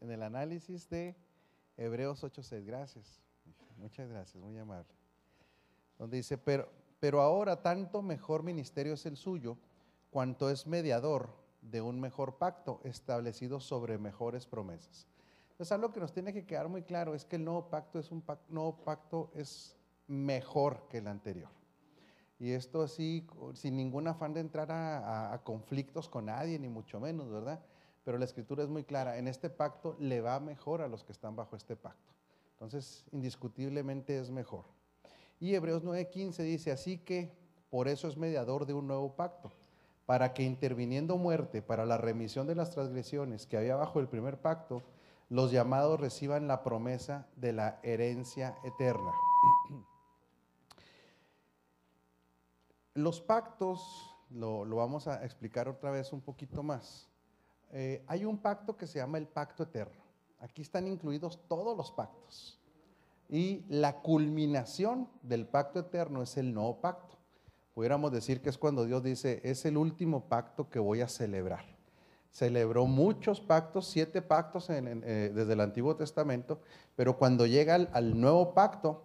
en el análisis de Hebreos 8.6. Gracias. Muchas gracias, muy amable. Donde dice, pero, pero ahora tanto mejor ministerio es el suyo, cuanto es mediador de un mejor pacto establecido sobre mejores promesas. Entonces, algo que nos tiene que quedar muy claro es que el nuevo pacto es un nuevo pacto es mejor que el anterior. Y esto así, sin ningún afán de entrar a, a conflictos con nadie, ni mucho menos, ¿verdad? Pero la escritura es muy clara, en este pacto le va mejor a los que están bajo este pacto. Entonces, indiscutiblemente es mejor. Y Hebreos 9:15 dice, así que por eso es mediador de un nuevo pacto, para que interviniendo muerte para la remisión de las transgresiones que había bajo el primer pacto, los llamados reciban la promesa de la herencia eterna. Los pactos, lo, lo vamos a explicar otra vez un poquito más eh, hay un pacto que se llama el pacto eterno. Aquí están incluidos todos los pactos. Y la culminación del pacto eterno es el nuevo pacto. Pudiéramos decir que es cuando Dios dice, es el último pacto que voy a celebrar. Celebró muchos pactos, siete pactos eh, desde el Antiguo Testamento, pero cuando llega al, nuevo pacto,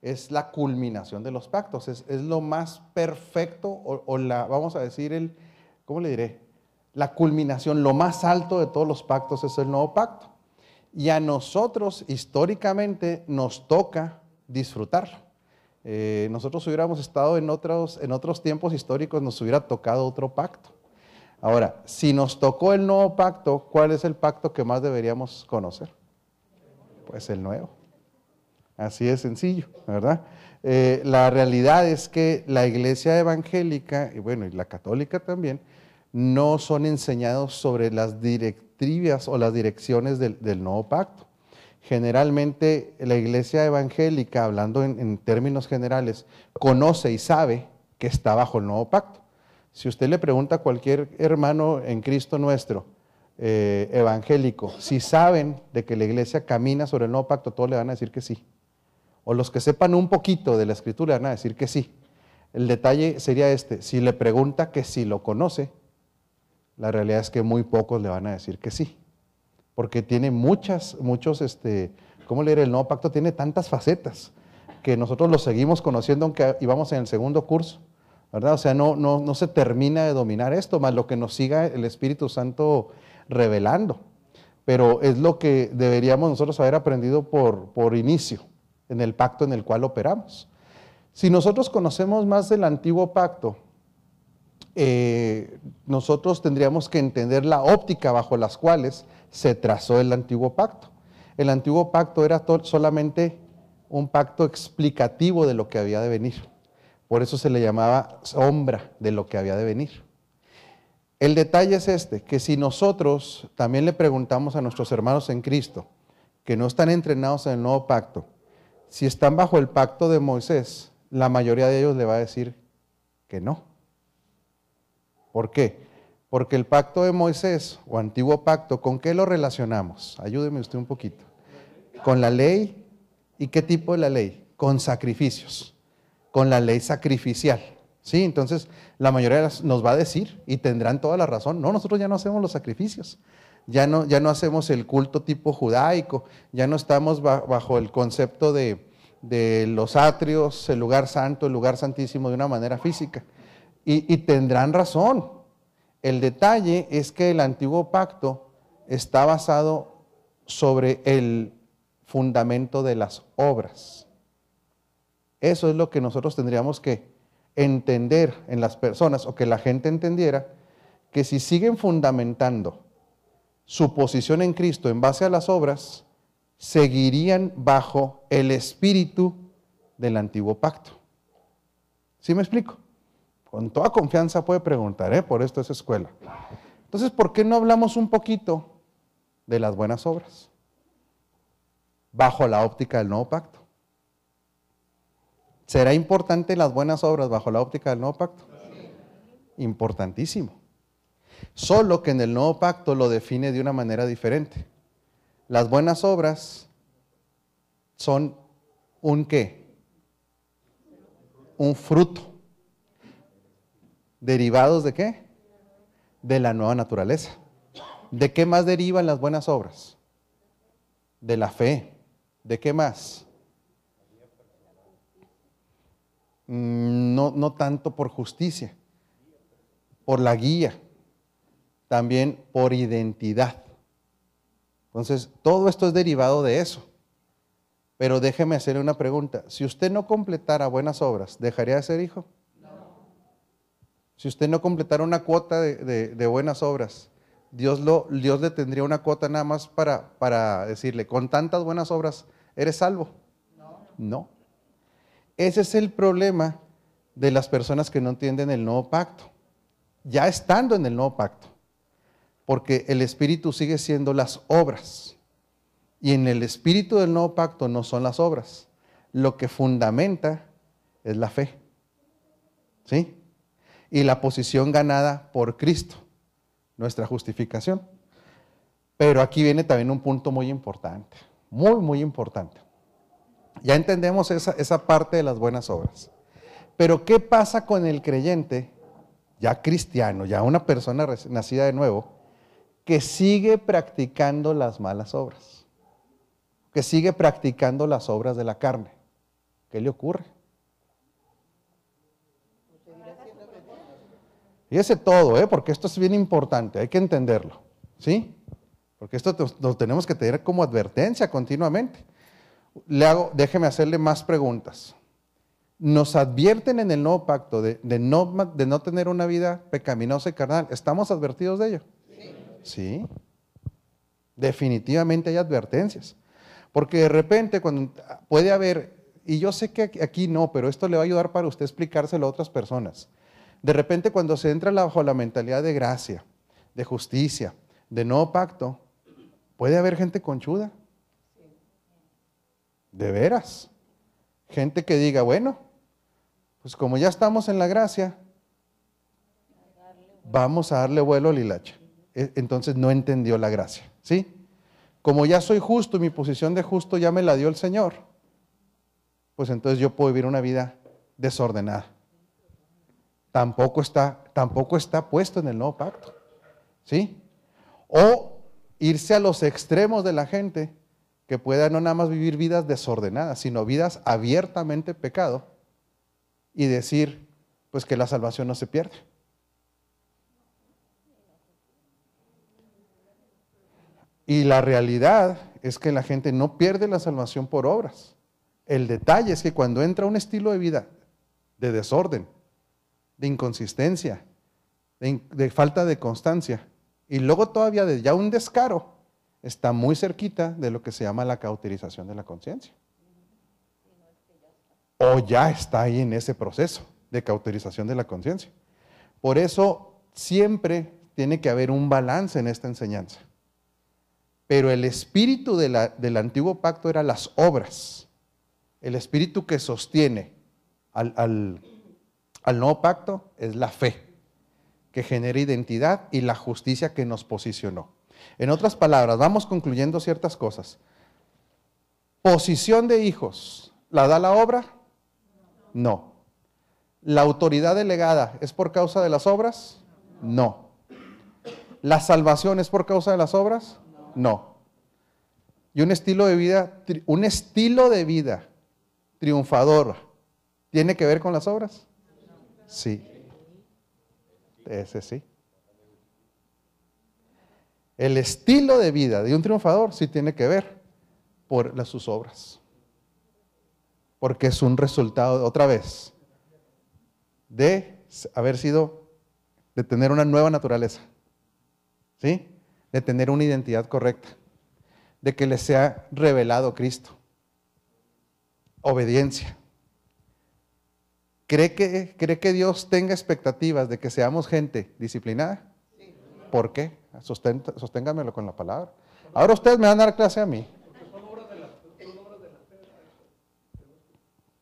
es la culminación de los pactos, es, lo más perfecto o, o, la, vamos a decir, el, ¿cómo le diré? La culminación, lo más alto de todos los pactos es el nuevo pacto. Y a nosotros históricamente nos toca disfrutarlo. Eh, nosotros hubiéramos estado en otros, en otros tiempos históricos, nos hubiera tocado otro pacto. Ahora, si nos tocó el nuevo pacto, ¿cuál es el pacto que más deberíamos conocer? Pues el nuevo. Así de sencillo, ¿verdad? Eh, la realidad es que la iglesia evangélica, y bueno, y la católica también, no son enseñados sobre las directivas o las direcciones del, nuevo pacto. Generalmente la iglesia evangélica, hablando en, términos generales, conoce y sabe que está bajo el nuevo pacto. Si usted le pregunta a cualquier hermano en Cristo nuestro, eh, evangélico, si saben de que la iglesia camina sobre el nuevo pacto, todos le van a decir que sí. O los que sepan un poquito de la escritura van a decir que sí. El detalle sería este, si le pregunta que si lo conoce, la realidad es que muy pocos le van a decir que sí, porque tiene muchas, muchos, este, ¿cómo leer? El nuevo pacto tiene tantas facetas que nosotros lo seguimos conociendo aunque íbamos en el segundo curso, ¿verdad? O sea, no, no, no se termina de dominar esto, más lo que nos siga el Espíritu Santo revelando. Pero es lo que deberíamos nosotros haber aprendido por, por inicio, en el pacto en el cual operamos. Si nosotros conocemos más del antiguo pacto, eh, nosotros tendríamos que entender la óptica bajo las cuales se trazó el antiguo pacto. El antiguo pacto era solamente un pacto explicativo de lo que había de venir. Por eso se le llamaba sombra de lo que había de venir. El detalle es este, que si nosotros también le preguntamos a nuestros hermanos en Cristo, que no están entrenados en el nuevo pacto, si están bajo el pacto de Moisés, la mayoría de ellos le va a decir que no. ¿Por qué? Porque el pacto de Moisés o antiguo pacto, ¿con qué lo relacionamos? Ayúdeme usted un poquito. Con la ley. ¿Y qué tipo de la ley? Con sacrificios. Con la ley sacrificial. Sí, entonces la mayoría nos va a decir y tendrán toda la razón. No, nosotros ya no hacemos los sacrificios. Ya no, ya no hacemos el culto tipo judaico. Ya no estamos bajo el concepto de, de los atrios, el lugar santo, el lugar santísimo de una manera física y, tendrán razón. El detalle es que el antiguo pacto está basado sobre el fundamento de las obras. Eso es lo que nosotros tendríamos que entender en las personas o que la gente entendiera, que si siguen fundamentando su posición en Cristo en base a las obras, seguirían bajo el espíritu del antiguo pacto. ¿Sí me explico? Con toda confianza puede preguntar, ¿eh? por esto es escuela. Entonces, ¿por qué no hablamos un poquito de las buenas obras? Bajo la óptica del nuevo pacto. ¿Será importante las buenas obras bajo la óptica del nuevo pacto? Importantísimo. Solo que en el nuevo pacto lo define de una manera diferente. Las buenas obras son un qué? Un fruto ¿Derivados de qué? De la nueva naturaleza. ¿De qué más derivan las buenas obras? de la fe. ¿De qué más? Mm, no, no tanto por justicia, por la guía, también por identidad. Entonces, todo esto es derivado de eso. Pero déjeme hacerle una pregunta. Si usted no completara buenas obras, ¿dejaría de ser hijo? Si usted no completara una cuota de, buenas obras, Dios, le tendría una cuota nada más para, para decirle, con tantas buenas obras, ¿eres salvo? No. No. Ese es el problema de las personas que no entienden el nuevo pacto. Ya estando en el nuevo pacto. Porque el Espíritu sigue siendo las obras. Y en el Espíritu del nuevo pacto no son las obras. Lo que fundamenta es la fe. ¿Sí? Y la posición ganada por Cristo, nuestra justificación. Pero aquí viene también un punto muy importante, muy, muy importante. Ya entendemos esa, esa parte de las buenas obras. Pero ¿qué pasa con el creyente, ya cristiano, ya una persona nacida de nuevo, que sigue practicando las malas obras? Que sigue practicando las obras de la carne. ¿Qué le ocurre? Fíjese todo, ¿eh? porque esto es bien importante, hay que entenderlo. ¿Sí? Porque esto lo tenemos que tener como advertencia continuamente le hago, déjeme hacerle más preguntas. Nos advierten en el nuevo pacto de, no, de no tener una vida pecaminosa y carnal. ¿Estamos advertidos de ello? Sí. sí. Definitivamente hay advertencias. Porque de repente cuando puede haber, y yo sé que aquí no, pero esto le va a ayudar para usted explicárselo a otras personas. De repente cuando se entra bajo la mentalidad de gracia, de justicia, de nuevo pacto, puede haber gente conchuda de veras. Gente que diga, bueno, pues como ya estamos en la gracia, vamos a darle vuelo al hilacha. E, entonces no entendió la gracia, ¿sí? Como ya soy justo y mi posición de justo ya me la dio el Señor, pues entonces yo puedo vivir una vida desordenada. Tampoco está, tampoco está puesto en el nuevo pacto, ¿sí? O irse a los extremos de la gente que pueda no nada más vivir vidas desordenadas, sino vidas abiertamente pecado y decir, pues que la salvación no se pierde. Y la realidad es que la gente no pierde la salvación por obras. El detalle es que cuando entra un estilo de vida de desorden, de inconsistencia, de, de falta de constancia, y luego todavía de ya un descaro, está muy cerquita de lo que se llama la cauterización de la conciencia. O ya está ahí en ese proceso de cauterización de la conciencia. Por eso siempre tiene que haber un balance en esta enseñanza. Pero el espíritu del antiguo pacto era las obras. El espíritu que sostiene al nuevo pacto es la fe, que genera identidad y la justicia que nos posicionó. En otras palabras, vamos concluyendo ciertas cosas. Posición de hijos, ¿la da la obra? No. ¿La autoridad delegada es por causa de las obras? No. ¿La salvación es por causa de las obras? No. ¿Y un estilo de vida, un estilo de vida triunfador tiene que ver con las obras? Sí. Ese sí. El estilo de vida de un triunfador sí tiene que ver por las, sus obras. Porque es un resultado, otra vez, de haber sido, de tener una nueva naturaleza. ¿Sí? De tener una identidad correcta. De que le sea revelado Cristo. Obediencia. ¿Cree que, ¿Cree que Dios tenga expectativas de que seamos gente disciplinada? ¿Por qué? sosténgamelo con la palabra. Ahora ustedes me van a dar clase a mí.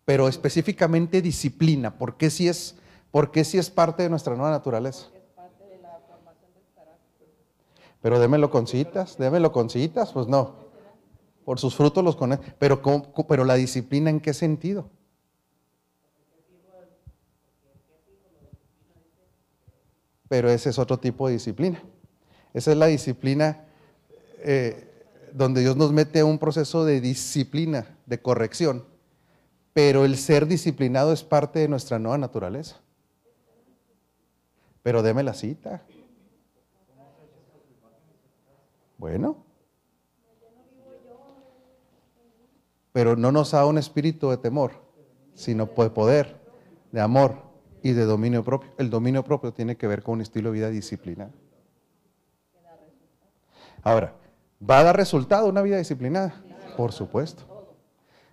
Pero específicamente disciplina, porque si es, porque si es parte de nuestra nueva naturaleza. Pero démelo con citas, démelo con citas, pues no. Por sus frutos los conocen. Pero, pero la disciplina, ¿en qué sentido? Pero ese es otro tipo de disciplina. Esa es la disciplina, eh, donde Dios nos mete a un proceso de disciplina, de corrección, pero el ser disciplinado es parte de nuestra nueva naturaleza. Pero deme la cita. Bueno. Pero no nos da un espíritu de temor, sino de poder, de amor y de dominio propio. El dominio propio tiene que ver con un estilo de vida disciplinado. Ahora, ¿va a dar resultado una vida disciplinada? Por supuesto.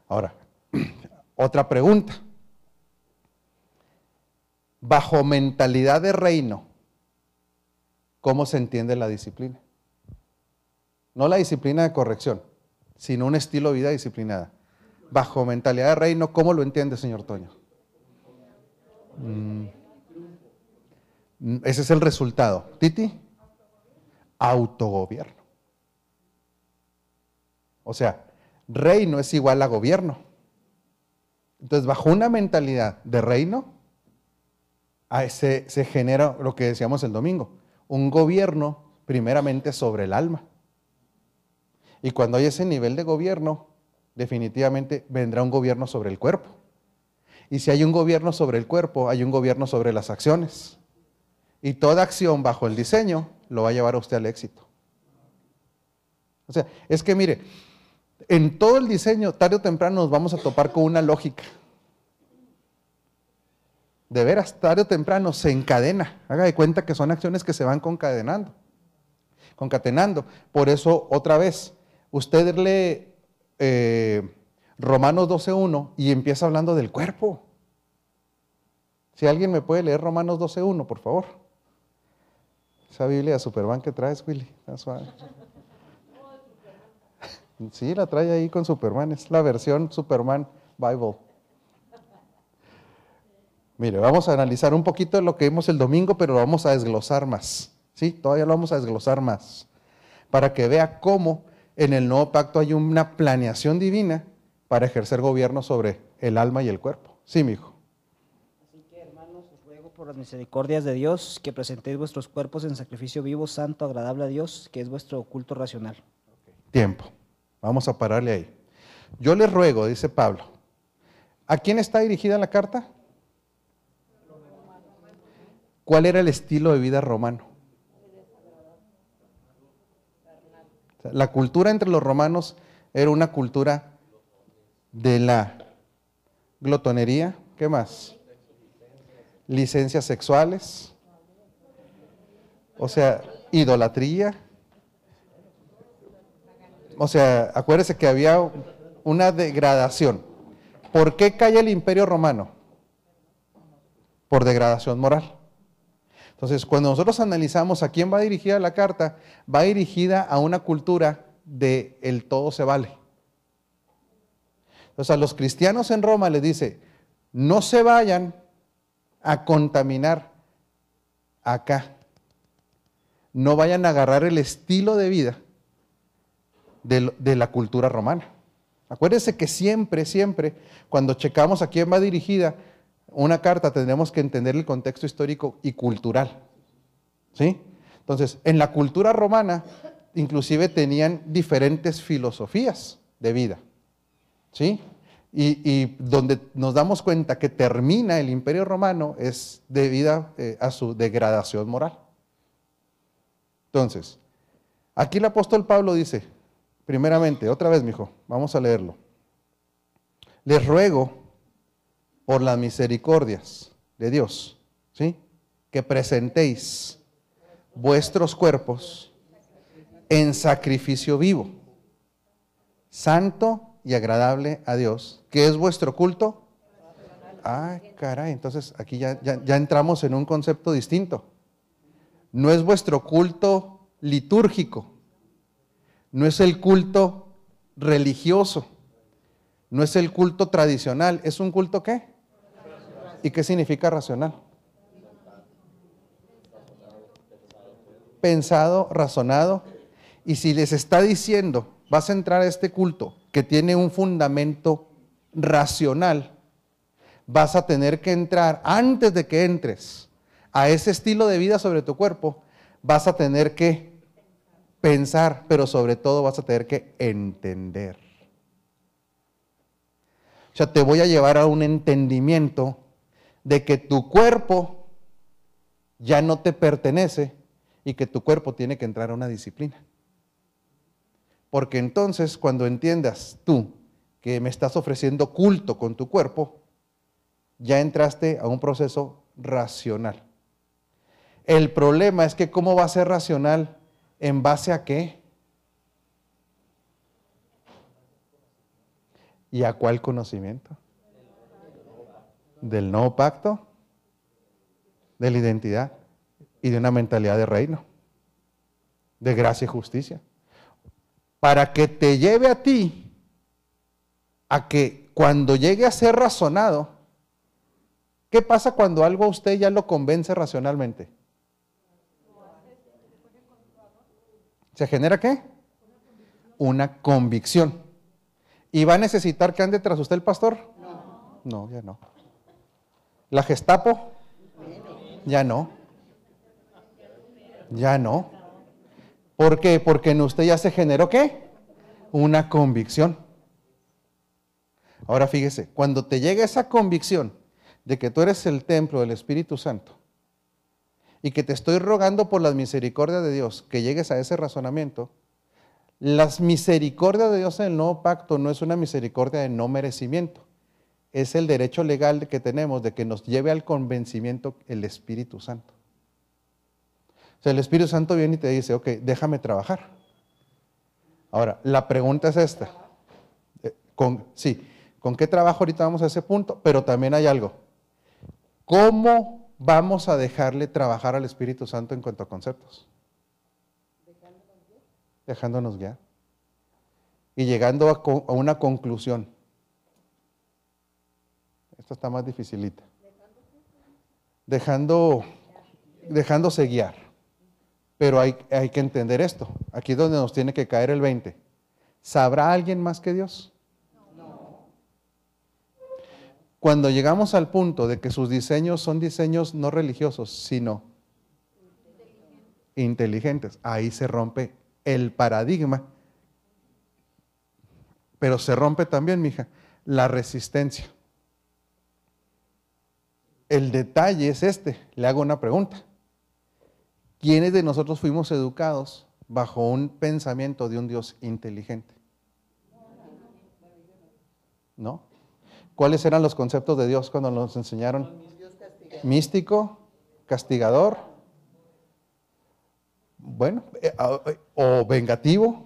Ahora, otra pregunta. Bajo mentalidad de reino, ¿cómo se entiende la disciplina? No la disciplina de corrección, sino un estilo de vida disciplinada. Bajo mentalidad de reino, ¿cómo lo entiende, señor Toño? Mm. Ese es el resultado. Titi, autogobierno. O sea, reino es igual a gobierno. Entonces, bajo una mentalidad de reino, se, se genera lo que decíamos el domingo, un gobierno primeramente sobre el alma. Y cuando hay ese nivel de gobierno, definitivamente vendrá un gobierno sobre el cuerpo. Y si hay un gobierno sobre el cuerpo, hay un gobierno sobre las acciones. Y toda acción bajo el diseño lo va a llevar a usted al éxito. O sea, es que mire, en todo el diseño, tarde o temprano nos vamos a topar con una lógica. De veras, tarde o temprano se encadena. Haga de cuenta que son acciones que se van concadenando, concatenando. Por eso, otra vez, usted lee eh, Romanos 12.1 y empieza hablando del cuerpo. Si alguien me puede leer Romanos 12.1, por favor. Esa Biblia Superman que traes, Willy. Sí, la trae ahí con Superman. Es la versión Superman Bible. Mire, vamos a analizar un poquito lo que vimos el domingo, pero lo vamos a desglosar más. ¿Sí? Todavía lo vamos a desglosar más. Para que vea cómo en el nuevo pacto hay una planeación divina para ejercer gobierno sobre el alma y el cuerpo. Sí, mi hijo. Así que, hermanos, os ruego por las misericordias de Dios que presentéis vuestros cuerpos en sacrificio vivo, santo, agradable a Dios, que es vuestro culto racional. Tiempo. Vamos a pararle ahí. Yo les ruego, dice Pablo. ¿A quién está dirigida la carta? ¿Cuál era el estilo de vida romano? La cultura entre los romanos era una cultura de la glotonería, ¿qué más? Licencias sexuales, o sea, idolatría. O sea, acuérdese que había una degradación. ¿Por qué cae el imperio romano? Por degradación moral. Entonces, cuando nosotros analizamos a quién va dirigida la carta, va dirigida a una cultura de el todo se vale. Entonces a los cristianos en Roma les dice, no se vayan a contaminar acá. No vayan a agarrar el estilo de vida de, la cultura romana. Acuérdense que siempre, siempre, cuando checamos a quién va dirigida una carta, tendremos que entender el contexto histórico y cultural. ¿Sí? Entonces, en la cultura romana, inclusive tenían diferentes filosofías de vida. ¿Sí? Y, donde nos damos cuenta que termina el imperio romano es debido eh, a su degradación moral. Entonces, aquí el apóstol Pablo dice, primeramente, otra vez, mi hijo, vamos a leerlo. Les ruego por las misericordias de Dios, ¿sí? Que presentéis vuestros cuerpos en sacrificio vivo, santo y agradable a Dios, que es vuestro culto. Ay, caray, entonces aquí ya, ya, entramos en un concepto distinto. No es vuestro culto litúrgico, no es el culto religioso, no es el culto tradicional, es un culto qué? ¿Y qué significa racional? Pensado, razonado. Y si les está diciendo, vas a entrar a este culto que tiene un fundamento racional, vas a tener que entrar, antes de que entres a ese estilo de vida sobre tu cuerpo, vas a tener que pensar, pero sobre todo vas a tener que entender. O sea, te voy a llevar a un entendimiento de que tu cuerpo ya no te pertenece y que tu cuerpo tiene que entrar a una disciplina. Porque entonces cuando entiendas tú que me estás ofreciendo culto con tu cuerpo, ya entraste a un proceso racional. El problema es que cómo va a ser racional en base a qué? ¿Y a cuál conocimiento? Del nuevo pacto, de la identidad y de una mentalidad de reino, de gracia y justicia. Para que te lleve a ti a que cuando llegue a ser razonado, ¿qué pasa cuando algo a usted ya lo convence racionalmente? ¿Se genera qué? Una convicción. ¿Y va a necesitar que ande tras usted el pastor? No. No, ya no. ¿La Gestapo? Ya no. Ya no. ¿Por qué? Porque en usted ya se generó qué? Una convicción. Ahora fíjese, cuando te llega esa convicción de que tú eres el templo del Espíritu Santo y que te estoy rogando por la misericordia de Dios que llegues a ese razonamiento, las misericordias de Dios en el nuevo pacto no es una misericordia de no merecimiento, es el derecho legal que tenemos de que nos lleve al convencimiento el Espíritu Santo. El Espíritu Santo viene y te dice, ok, déjame trabajar. Ahora, la pregunta es esta. Eh, sí, ¿con qué trabajo ahorita vamos a ese punto? Pero también hay algo. ¿Cómo vamos a dejarle trabajar al Espíritu Santo en cuanto a conceptos? dejándonos guiar y llegando a, una conclusión. Esto está más dificilita. Dejando, dejándose guiar. Pero hay, hay que entender esto. Aquí es donde nos tiene que caer el 20. ¿Sabrá alguien más que Dios? Cuando llegamos al punto de que sus diseños son diseños no religiosos, sino inteligentes, ahí se rompe el paradigma, pero se rompe también, mija, la resistencia. El detalle es este, le hago una pregunta. ¿Quiénes de nosotros fuimos educados bajo un pensamiento de un Dios inteligente? ¿No? ¿Cuáles eran los conceptos de Dios cuando nos enseñaron? Místico, castigador, bueno, eh, ah, eh, o vengativo,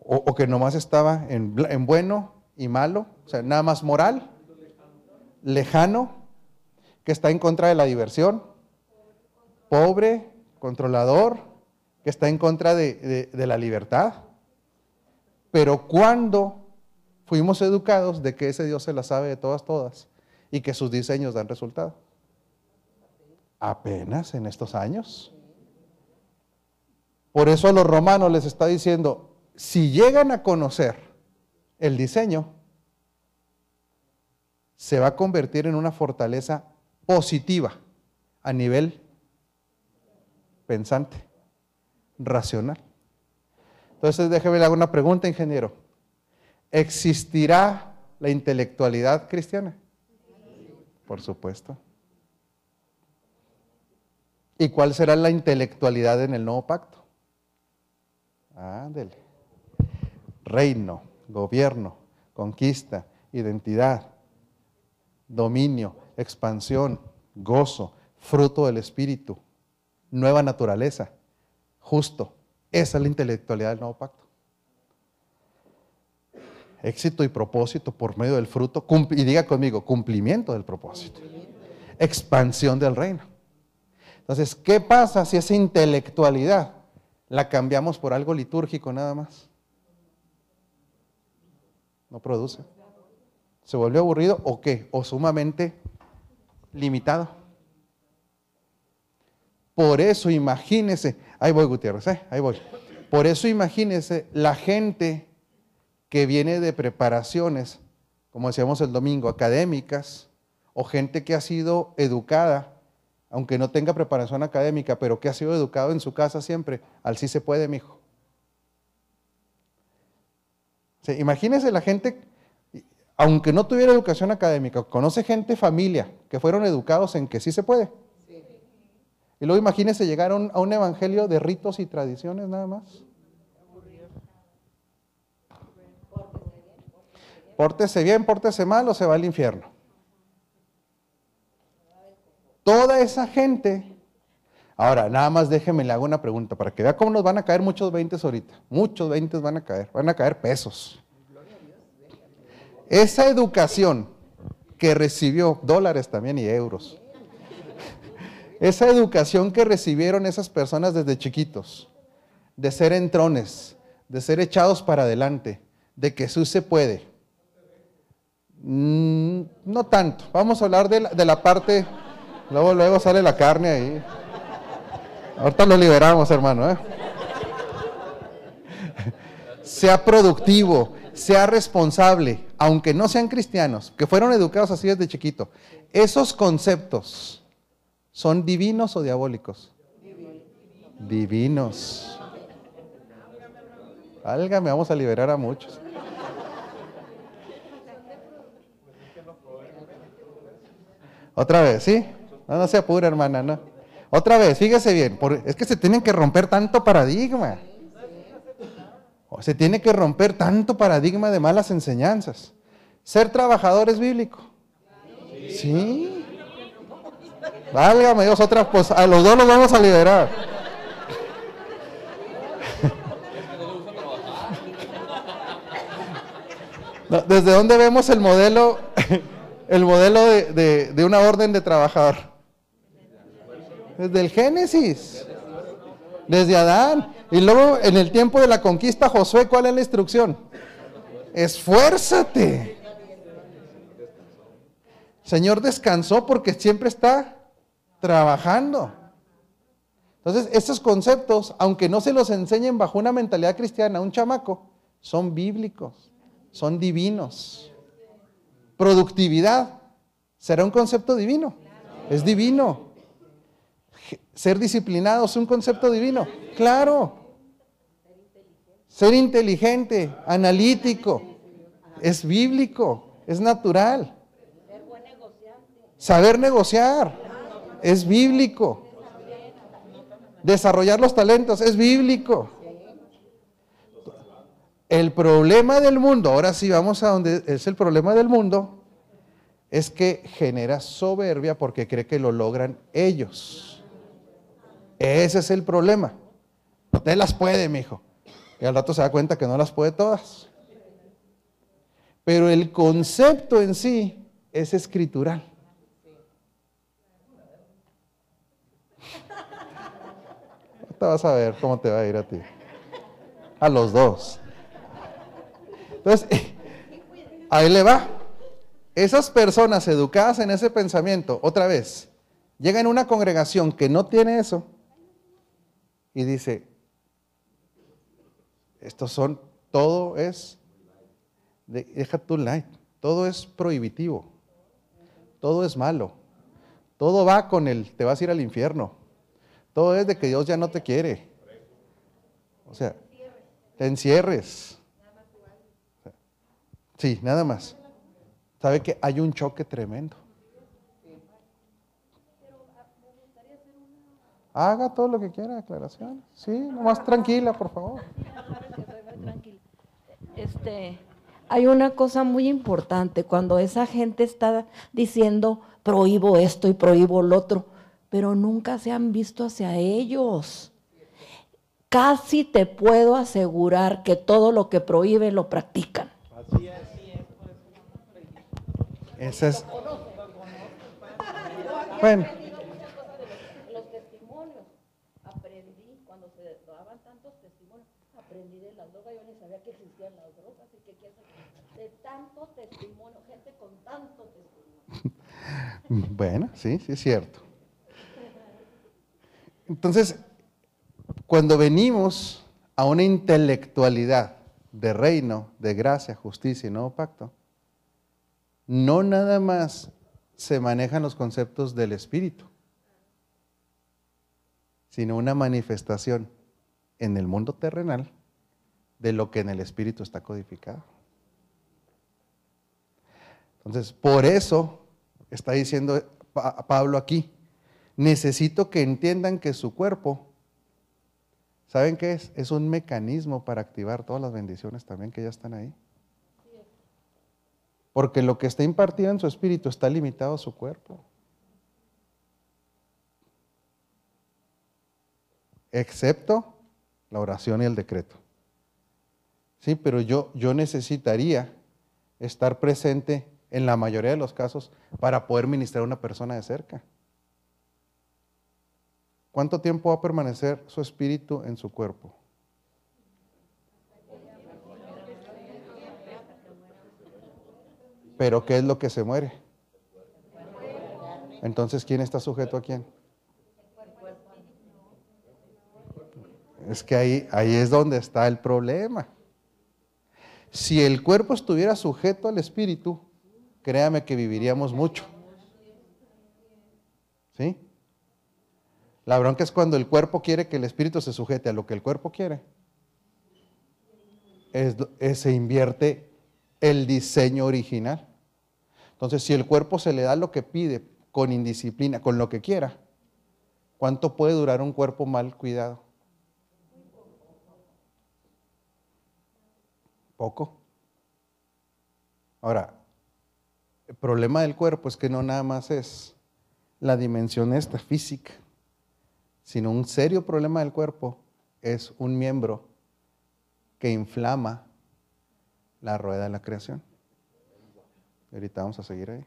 o, que nomás estaba en, en, bueno y malo, o sea, nada más moral, lejano, que está en contra de la diversión, pobre, controlador, que está en contra de, de la libertad. Pero cuando fuimos educados de que ese Dios se la sabe de todas, todas, y que sus diseños dan resultado. Apenas en estos años. Por eso a los romanos les está diciendo, si llegan a conocer el diseño, se va a convertir en una fortaleza positiva a nivel pensante, racional. Entonces, déjeme hacer una pregunta, ingeniero. ¿Existirá la intelectualidad cristiana? Por supuesto. ¿Y cuál será la intelectualidad en el nuevo pacto? Ándele. Reino, gobierno, conquista, identidad, dominio, expansión, gozo, fruto del Espíritu, nueva naturaleza, justo. Esa es la intelectualidad del nuevo pacto. Éxito y propósito por medio del fruto, y diga conmigo, cumplimiento del propósito, expansión del reino. Entonces, ¿qué pasa si esa intelectualidad la cambiamos por algo litúrgico nada más. No produce. ¿Se volvió aburrido o qué? O sumamente limitado. Por eso imagínese, ahí voy Gutiérrez, ¿eh? ahí voy. Por eso imagínese la gente que viene de preparaciones, como decíamos el domingo, académicas, o gente que ha sido educada aunque no tenga preparación académica, pero que ha sido educado en su casa siempre, al sí se puede, mijo. Sí, imagínese la gente, aunque no tuviera educación académica, conoce gente, familia, que fueron educados en que sí se puede. Y luego imagínese llegar a un, a un evangelio de ritos y tradiciones nada más. Pórtese bien, pórtese mal o se va al infierno. Toda esa gente. Ahora, nada más déjeme le hago una pregunta para que vea cómo nos van a caer muchos 20 ahorita. Muchos 20 van a caer, van a caer pesos. Esa educación que recibió, dólares también y euros, esa educación que recibieron esas personas desde chiquitos, de ser entrones, de ser echados para adelante, de que Jesús se puede, Mm, no tanto. Vamos a hablar de la, parte. Luego, luego sale la carne ahí. Ahorita lo liberamos, hermano. ¿eh? Sea productivo, sea responsable, aunque no sean cristianos, que fueron educados así desde chiquito. Esos conceptos son divinos o diabólicos. Divinos. Válgame, vamos a liberar a muchos. Otra vez, ¿sí? No, no se hermana, no. Otra vez, fíjese bien, es que se tienen que romper tanto paradigma. Se tiene que romper tanto paradigma de malas enseñanzas. Ser trabajador es bíblico. Sí. Válgame Dios, otra, pues a los dos los vamos a liberar. ¿Desde dónde vemos el modelo el modelo de, una orden de trabajador? Desde el Génesis, desde Adán. Y luego en el tiempo de la conquista, Josué, ¿cuál es la instrucción? Esfuérzate. Señor descansó porque siempre está trabajando. Entonces, estos conceptos, aunque no se los enseñen bajo una mentalidad cristiana a un chamaco, son bíblicos, son divinos. Productividad será un concepto divino. Es divino. Ser disciplinado es un concepto divino. Claro. Ser inteligente, analítico, es bíblico, es natural. Saber negociar, es bíblico. Desarrollar los talentos, es bíblico. El problema del mundo, ahora sí vamos a donde es el problema del mundo, es que genera soberbia porque cree que lo logran ellos. Ese es el problema. Usted las puede, mijo. Y al rato se da cuenta que no las puede todas. Pero el concepto en sí es escritural. Te vas a ver cómo te va a ir a ti. A los dos. Entonces, ahí le va. Esas personas educadas en ese pensamiento, otra vez, llegan a una congregación que no tiene eso y dice, estos son, todo es, deja tu light, todo es prohibitivo, todo es malo, todo va con el, te vas a ir al infierno, todo es de que Dios ya no te quiere. O sea, te encierres. Sí, nada más. ¿Sabe que hay un choque tremendo? Haga todo lo que quiera, aclaración. Sí, más tranquila, por favor. Este, hay una cosa muy importante cuando esa gente está diciendo prohíbo esto y prohíbo lo otro, pero nunca se han visto hacia ellos. Casi te puedo asegurar que todo lo que prohíbe lo practican. Así es. Esa es. Bueno. Los testimonios. Aprendí, cuando se daban tantos testimonios, aprendí de las drogas. Yo ni sabía que existían las drogas. Y que, de tanto testimonio, gente con tanto testimonio. Bueno, sí, sí es cierto. Entonces, cuando venimos a una intelectualidad de reino, de gracia, justicia y nuevo pacto, no nada más se manejan los conceptos del espíritu, sino una manifestación en el mundo terrenal de lo que en el espíritu está codificado. Entonces, por eso está diciendo Pablo aquí, necesito que entiendan que su cuerpo, ¿saben qué es? Es un mecanismo para activar todas las bendiciones también que ya están ahí. Porque lo que está impartido en su espíritu está limitado a su cuerpo. Excepto la oración y el decreto. Sí, pero yo, yo necesitaría estar presente en la mayoría de los casos para poder ministrar a una persona de cerca. ¿Cuánto tiempo va a permanecer su espíritu en su cuerpo? Pero ¿qué es lo que se muere? Entonces, ¿quién está sujeto a quién? Es que ahí, ahí es donde está el problema. Si el cuerpo estuviera sujeto al espíritu, créame que viviríamos mucho. ¿Sí? La bronca es cuando el cuerpo quiere que el espíritu se sujete a lo que el cuerpo quiere. se invierte el diseño original. Entonces, si el cuerpo se le da lo que pide con indisciplina, con lo que quiera, ¿cuánto puede durar un cuerpo mal cuidado? Poco. Ahora, el problema del cuerpo es que no nada más es la dimensión esta física, sino un serio problema del cuerpo es un miembro que inflama la rueda de la creación. Ahorita vamos a seguir ahí.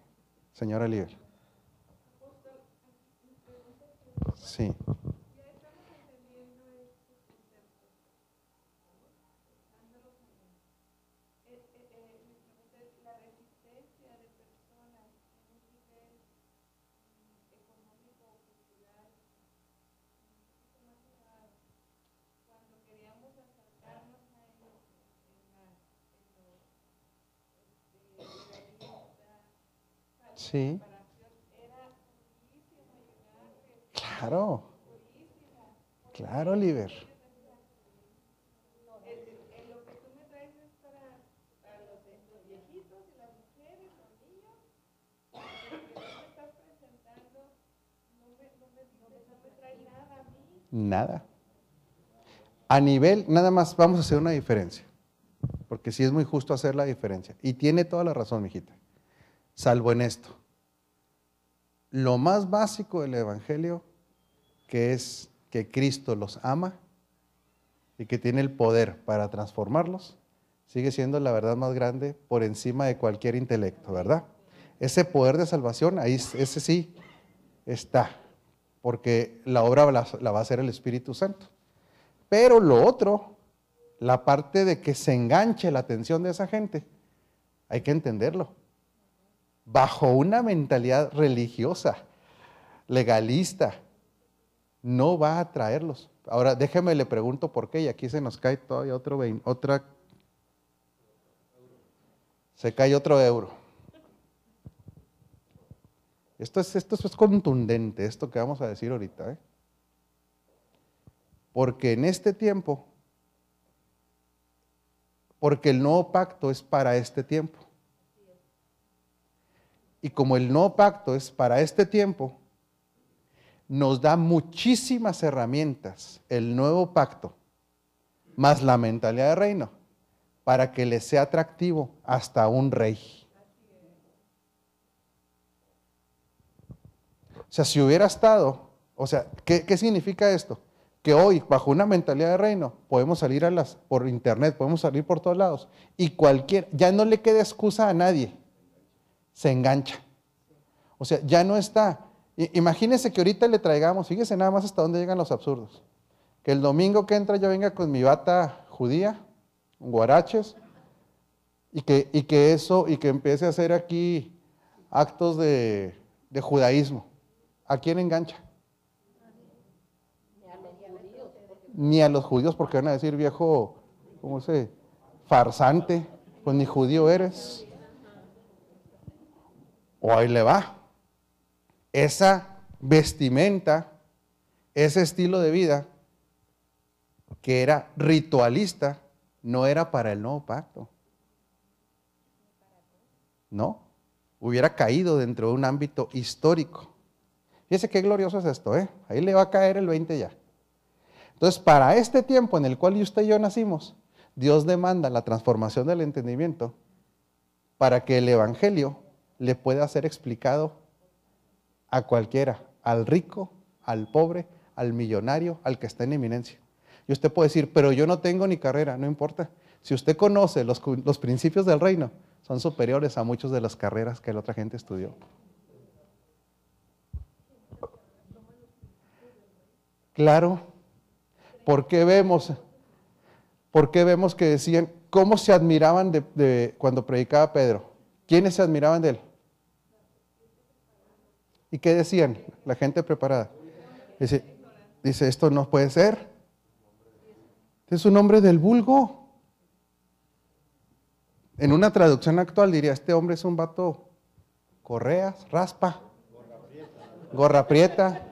Señora Liber. Sí. Sí. Claro. Claro, Oliver. Nada. A nivel, nada más vamos a hacer una diferencia, porque sí es muy justo hacer la diferencia. Y tiene toda la razón, mijita, salvo en esto lo más básico del Evangelio, que es que Cristo los ama y que tiene el poder para transformarlos, sigue siendo la verdad más grande por encima de cualquier intelecto, ¿verdad? Ese poder de salvación, ahí ese sí está, porque la obra la, va a hacer el Espíritu Santo. Pero lo otro, la parte de que se enganche la atención de esa gente, hay que entenderlo bajo una mentalidad religiosa, legalista, no va a atraerlos. Ahora, déjeme le pregunto por qué, y aquí se nos cae todavía otro, otra, se cae otro euro. Esto es, esto es contundente, esto que vamos a decir ahorita. ¿eh? Porque en este tiempo, porque el nuevo pacto es para este tiempo. Y como el nuevo pacto es para este tiempo, nos da muchísimas herramientas el nuevo pacto, más la mentalidad de reino, para que le sea atractivo hasta un rey. O sea, si hubiera estado, o sea, ¿qué, qué significa esto? Que hoy, bajo una mentalidad de reino, podemos salir a las, por internet, podemos salir por todos lados, y cualquier, ya no le queda excusa a nadie se engancha. O sea, ya no está. Imagínense que ahorita le traigamos, fíjese nada más hasta dónde llegan los absurdos. Que el domingo que entra yo venga con mi bata judía, guaraches, y que, y que eso, y que empiece a hacer aquí actos de, judaísmo. ¿A quién engancha? Ni a los judíos, porque van a decir viejo, ¿cómo se? Farsante, pues ni judío eres o ahí le va. Esa vestimenta ese estilo de vida que era ritualista no era para el nuevo pacto. No, hubiera caído dentro de un ámbito histórico. Fíjese qué glorioso es esto, ¿eh? Ahí le va a caer el 20 ya. Entonces, para este tiempo en el cual usted y yo nacimos, Dios demanda la transformación del entendimiento para que el Evangelio le pueda ser explicado a cualquiera, al rico, al pobre, al millonario, al que está en eminencia. Y usted puede decir, pero yo no tengo ni carrera, no importa. Si usted conoce los, los principios del reino, son superiores a muchas de las carreras que la otra gente estudió. Claro, ¿por qué vemos? ¿Por qué vemos que decían cómo se admiraban de, cuando predicaba Pedro? ¿Quiénes se admiraban de él? ¿Y qué decían la gente preparada? Dice, dice esto no puede ser. Es un hombre del vulgo. En una traducción actual diría, este hombre es un vato correas, raspa, gorra prieta.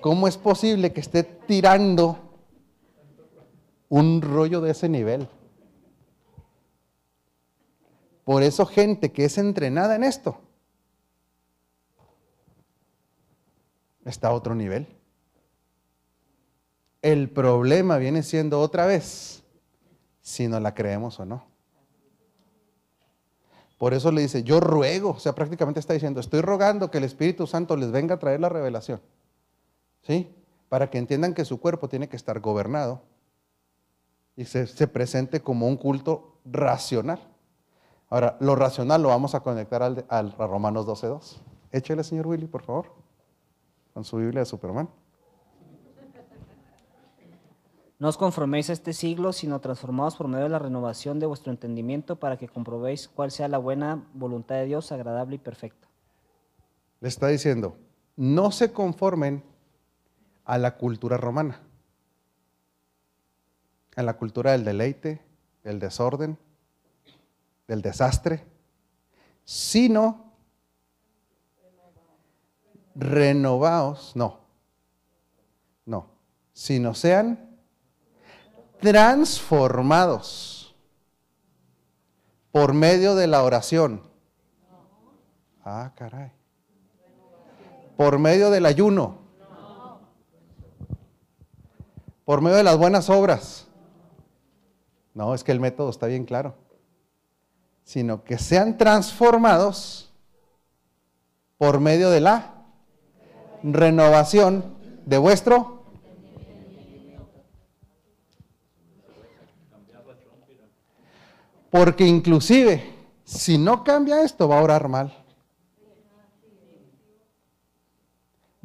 ¿Cómo es posible que esté tirando un rollo de ese nivel? Por eso gente que es entrenada en esto está a otro nivel. El problema viene siendo otra vez si no la creemos o no. Por eso le dice, yo ruego, o sea, prácticamente está diciendo, estoy rogando que el Espíritu Santo les venga a traer la revelación. ¿Sí? Para que entiendan que su cuerpo tiene que estar gobernado y se, presente como un culto racional. Ahora, lo racional lo vamos a conectar al, a Romanos 12.2. Échele, señor Willy, por favor, con su Biblia de Superman. No os conforméis a este siglo, sino transformados por medio de la renovación de vuestro entendimiento para que comprobéis cuál sea la buena voluntad de Dios, agradable y perfecta. Le está diciendo, no se conformen a la cultura romana, a la cultura del deleite, del desorden, del desastre, sino renovaos, no, no, sino sean transformados por medio de la oración. Ah, caray. Por medio del ayuno. Por medio de las buenas obras. No, es que el método está bien claro. Sino que sean transformados por medio de la renovación de vuestro Porque inclusive, si no cambia esto, va a orar mal.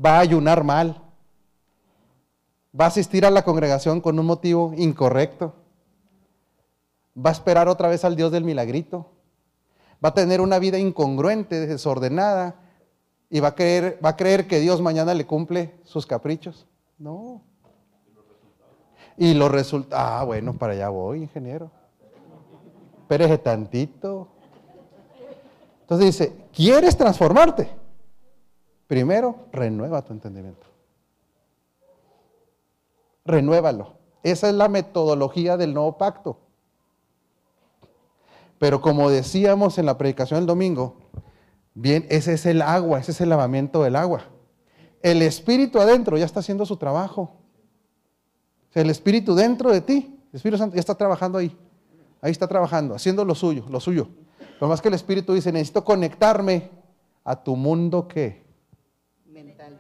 Va a ayunar mal. Va a asistir a la congregación con un motivo incorrecto. Va a esperar otra vez al Dios del milagrito. Va a tener una vida incongruente, desordenada. Y va a creer, va a creer que Dios mañana le cumple sus caprichos. No. Y los resultados. Ah, bueno, para allá voy, ingeniero espérese tantito. Entonces dice, ¿quieres transformarte? Primero, renueva tu entendimiento. Renuévalo. Esa es la metodología del nuevo pacto. Pero como decíamos en la predicación del domingo, bien, ese es el agua, ese es el lavamiento del agua. El espíritu adentro ya está haciendo su trabajo. El espíritu dentro de ti, el Espíritu Santo ya está trabajando ahí. Ahí está trabajando, haciendo lo suyo, lo suyo. Lo más que el Espíritu dice, necesito conectarme a tu mundo que mental.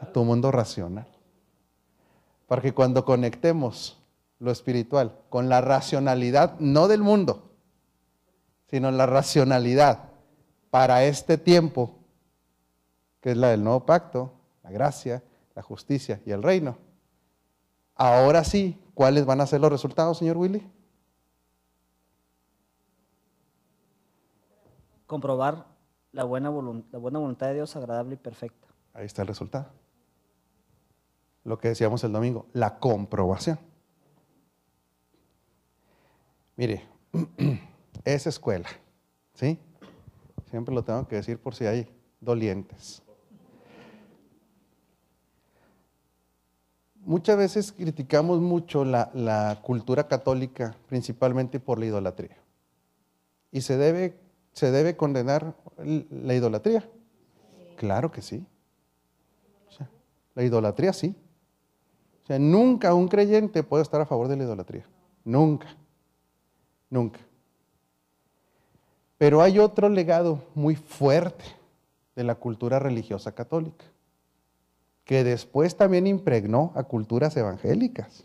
A tu mundo racional. Para que cuando conectemos lo espiritual con la racionalidad, no del mundo, sino la racionalidad para este tiempo, que es la del nuevo pacto, la gracia, la justicia y el reino Ahora sí, ¿cuáles van a ser los resultados, señor Willy? Comprobar la buena, la buena voluntad de Dios agradable y perfecta. Ahí está el resultado. Lo que decíamos el domingo, la comprobación. Mire, es escuela. ¿Sí? Siempre lo tengo que decir por si hay dolientes. Muchas veces criticamos mucho la, cultura católica, principalmente por la idolatría. Y se debe, se debe condenar la idolatría. Claro que sí. La idolatría sí. O sea, nunca un creyente puede estar a favor de la idolatría. Nunca. Nunca. Pero hay otro legado muy fuerte de la cultura religiosa católica, que después también impregnó a culturas evangélicas.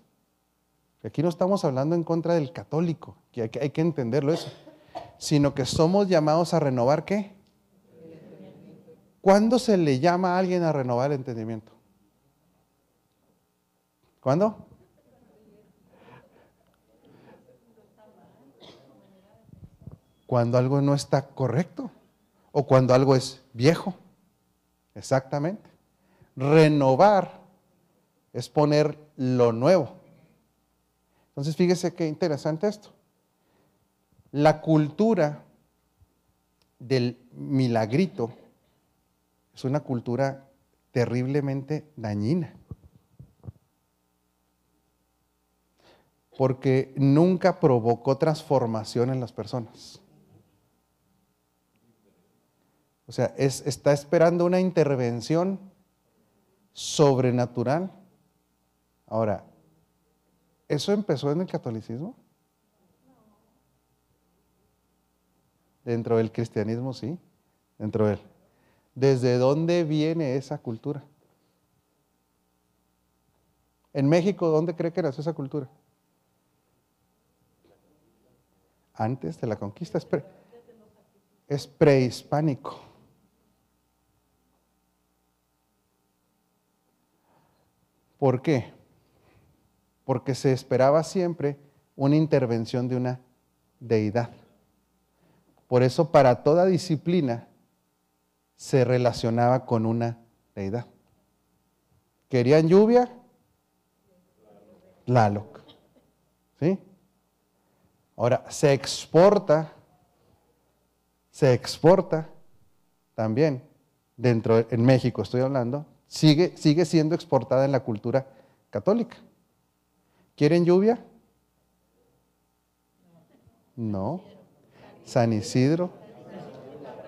Aquí no estamos hablando en contra del católico, que hay que, entenderlo eso, sino que somos llamados a renovar qué? ¿Cuándo se le llama a alguien a renovar el entendimiento? ¿Cuándo? Cuando algo no está correcto o cuando algo es viejo. Exactamente. Renovar es poner lo nuevo. Entonces fíjese qué interesante esto. La cultura del milagrito es una cultura terriblemente dañina. Porque nunca provocó transformación en las personas. O sea, es- está esperando una intervención sobrenatural. Ahora, ¿eso empezó en el catolicismo? Dentro del cristianismo, sí. Dentro de él. ¿Desde dónde viene esa cultura? En México, ¿dónde cree que nació esa cultura? Antes de la conquista. Es, es prehispánico. ¿Por qué? Porque se esperaba siempre una intervención de una deidad. Por eso para toda disciplina se relacionaba con una deidad. ¿Querían lluvia? Tlaloc. ¿Sí? Ahora, se exporta, se exporta también dentro, de- en México estoy hablando, sigue, sigue siendo exportada en la cultura católica. ¿Quieren lluvia? No. San Isidro.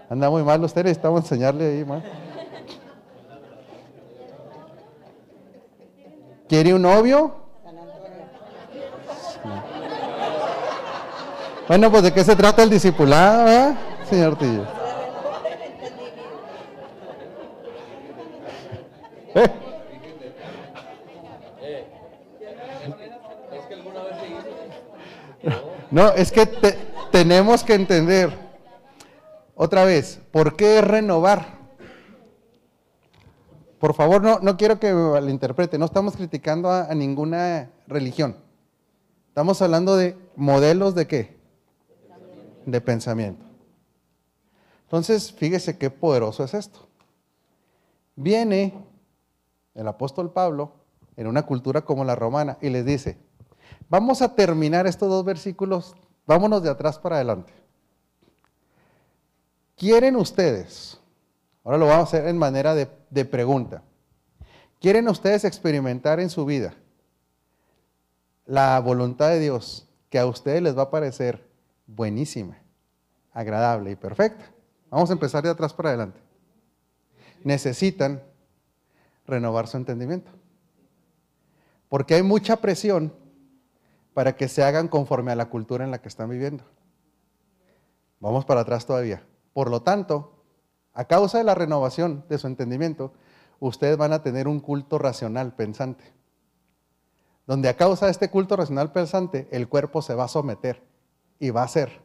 Anda muy mal usted, necesitamos enseñarle ahí más. ¿Quiere un novio? Sí. Bueno, pues de qué se trata el discipulado, eh, señor Tillo. No, es que te- tenemos que entender, otra vez, ¿por qué renovar? Por favor, no, no quiero que me malinterprete, no estamos criticando a ninguna religión. Estamos hablando de modelos de qué? De pensamiento. Entonces, fíjese qué poderoso es esto. Viene el apóstol Pablo en una cultura como la romana y les dice, vamos a terminar estos dos versículos, vámonos de atrás para adelante. ¿Quieren ustedes, ahora lo vamos a hacer en manera de, de pregunta, ¿quieren ustedes experimentar en su vida la voluntad de Dios que a ustedes les va a parecer buenísima, agradable y perfecta? Vamos a empezar de atrás para adelante. Necesitan renovar su entendimiento. Porque hay mucha presión para que se hagan conforme a la cultura en la que están viviendo. Vamos para atrás todavía. Por lo tanto, a causa de la renovación de su entendimiento, ustedes van a tener un culto racional pensante. Donde a causa de este culto racional pensante, el cuerpo se va a someter y va a hacer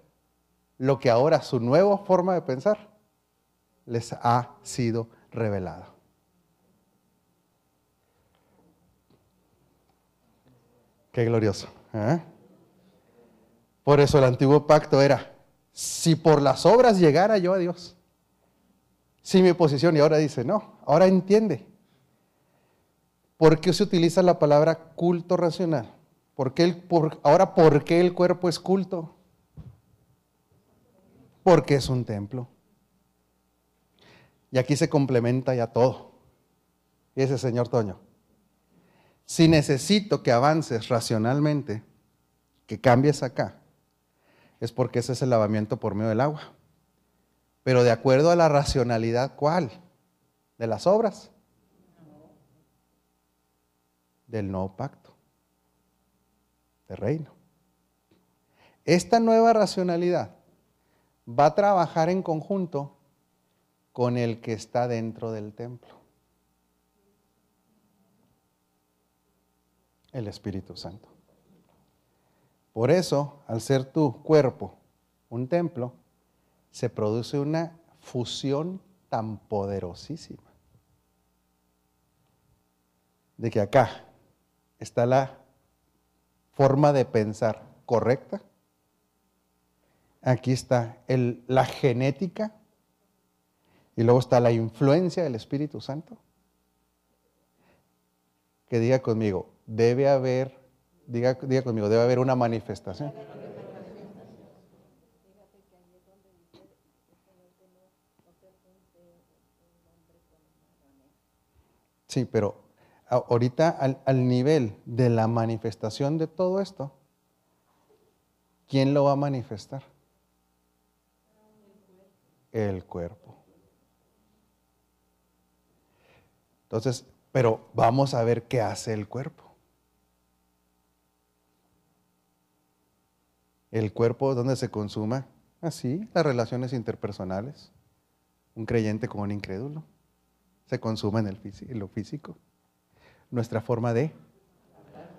lo que ahora su nueva forma de pensar les ha sido revelado. Qué glorioso. ¿eh? Por eso el antiguo pacto era, si por las obras llegara yo a Dios, si mi posición, y ahora dice, no, ahora entiende. ¿Por qué se utiliza la palabra culto racional? ¿Por qué el- ahora, ¿por qué el cuerpo es culto? Porque es un templo. Y aquí se complementa ya todo. Y ese señor Toño. Si necesito que avances racionalmente, que cambies acá, es porque ese es el lavamiento por medio del agua. Pero de acuerdo a la racionalidad, ¿cuál? ¿De las obras? Del nuevo pacto, de reino. Esta nueva racionalidad va a trabajar en conjunto con el que está dentro del templo. El Espíritu Santo. Por eso, al ser tu cuerpo un templo, se produce una fusión tan poderosísima. De que acá está la forma de pensar correcta. Aquí está la genética. Y luego está la influencia del Espíritu Santo. Que diga conmigo, debe haber, diga, diga conmigo, debe haber una manifestación. Sí, pero ahorita al, al, nivel de la manifestación de todo esto, ¿quién lo va a manifestar? El cuerpo. Entonces, pero vamos a ver qué hace el cuerpo. El cuerpo, ¿dónde se consuma? Así, las relaciones interpersonales. Un creyente con un incrédulo se consuma en, el físico, en lo físico. Nuestra forma de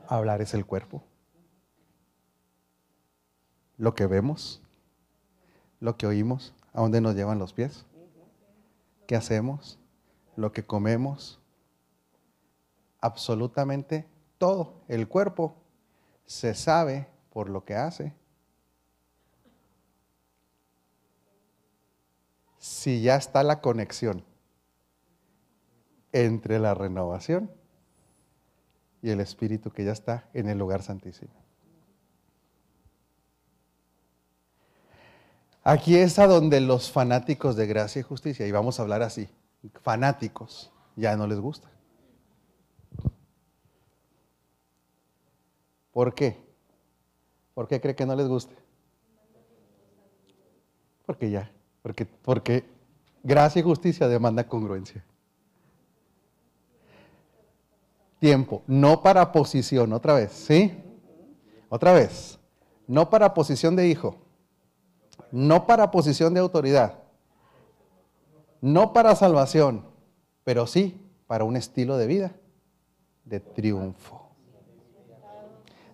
hablar es el cuerpo. Lo que vemos, lo que oímos, a dónde nos llevan los pies, qué hacemos, lo que comemos, absolutamente todo. El cuerpo se sabe por lo que hace. Si ya está la conexión entre la renovación y el Espíritu que ya está en el lugar santísimo. Aquí es a donde los fanáticos de gracia y justicia, y vamos a hablar así, fanáticos, ya no les gusta. ¿Por qué? ¿Por qué cree que no les guste? Porque ya, porque, porque gracia y justicia demanda congruencia. tiempo, no para posición, otra vez, ¿sí? Otra vez, no para posición de hijo, no para posición de autoridad, no para salvación, pero sí para un estilo de vida de triunfo,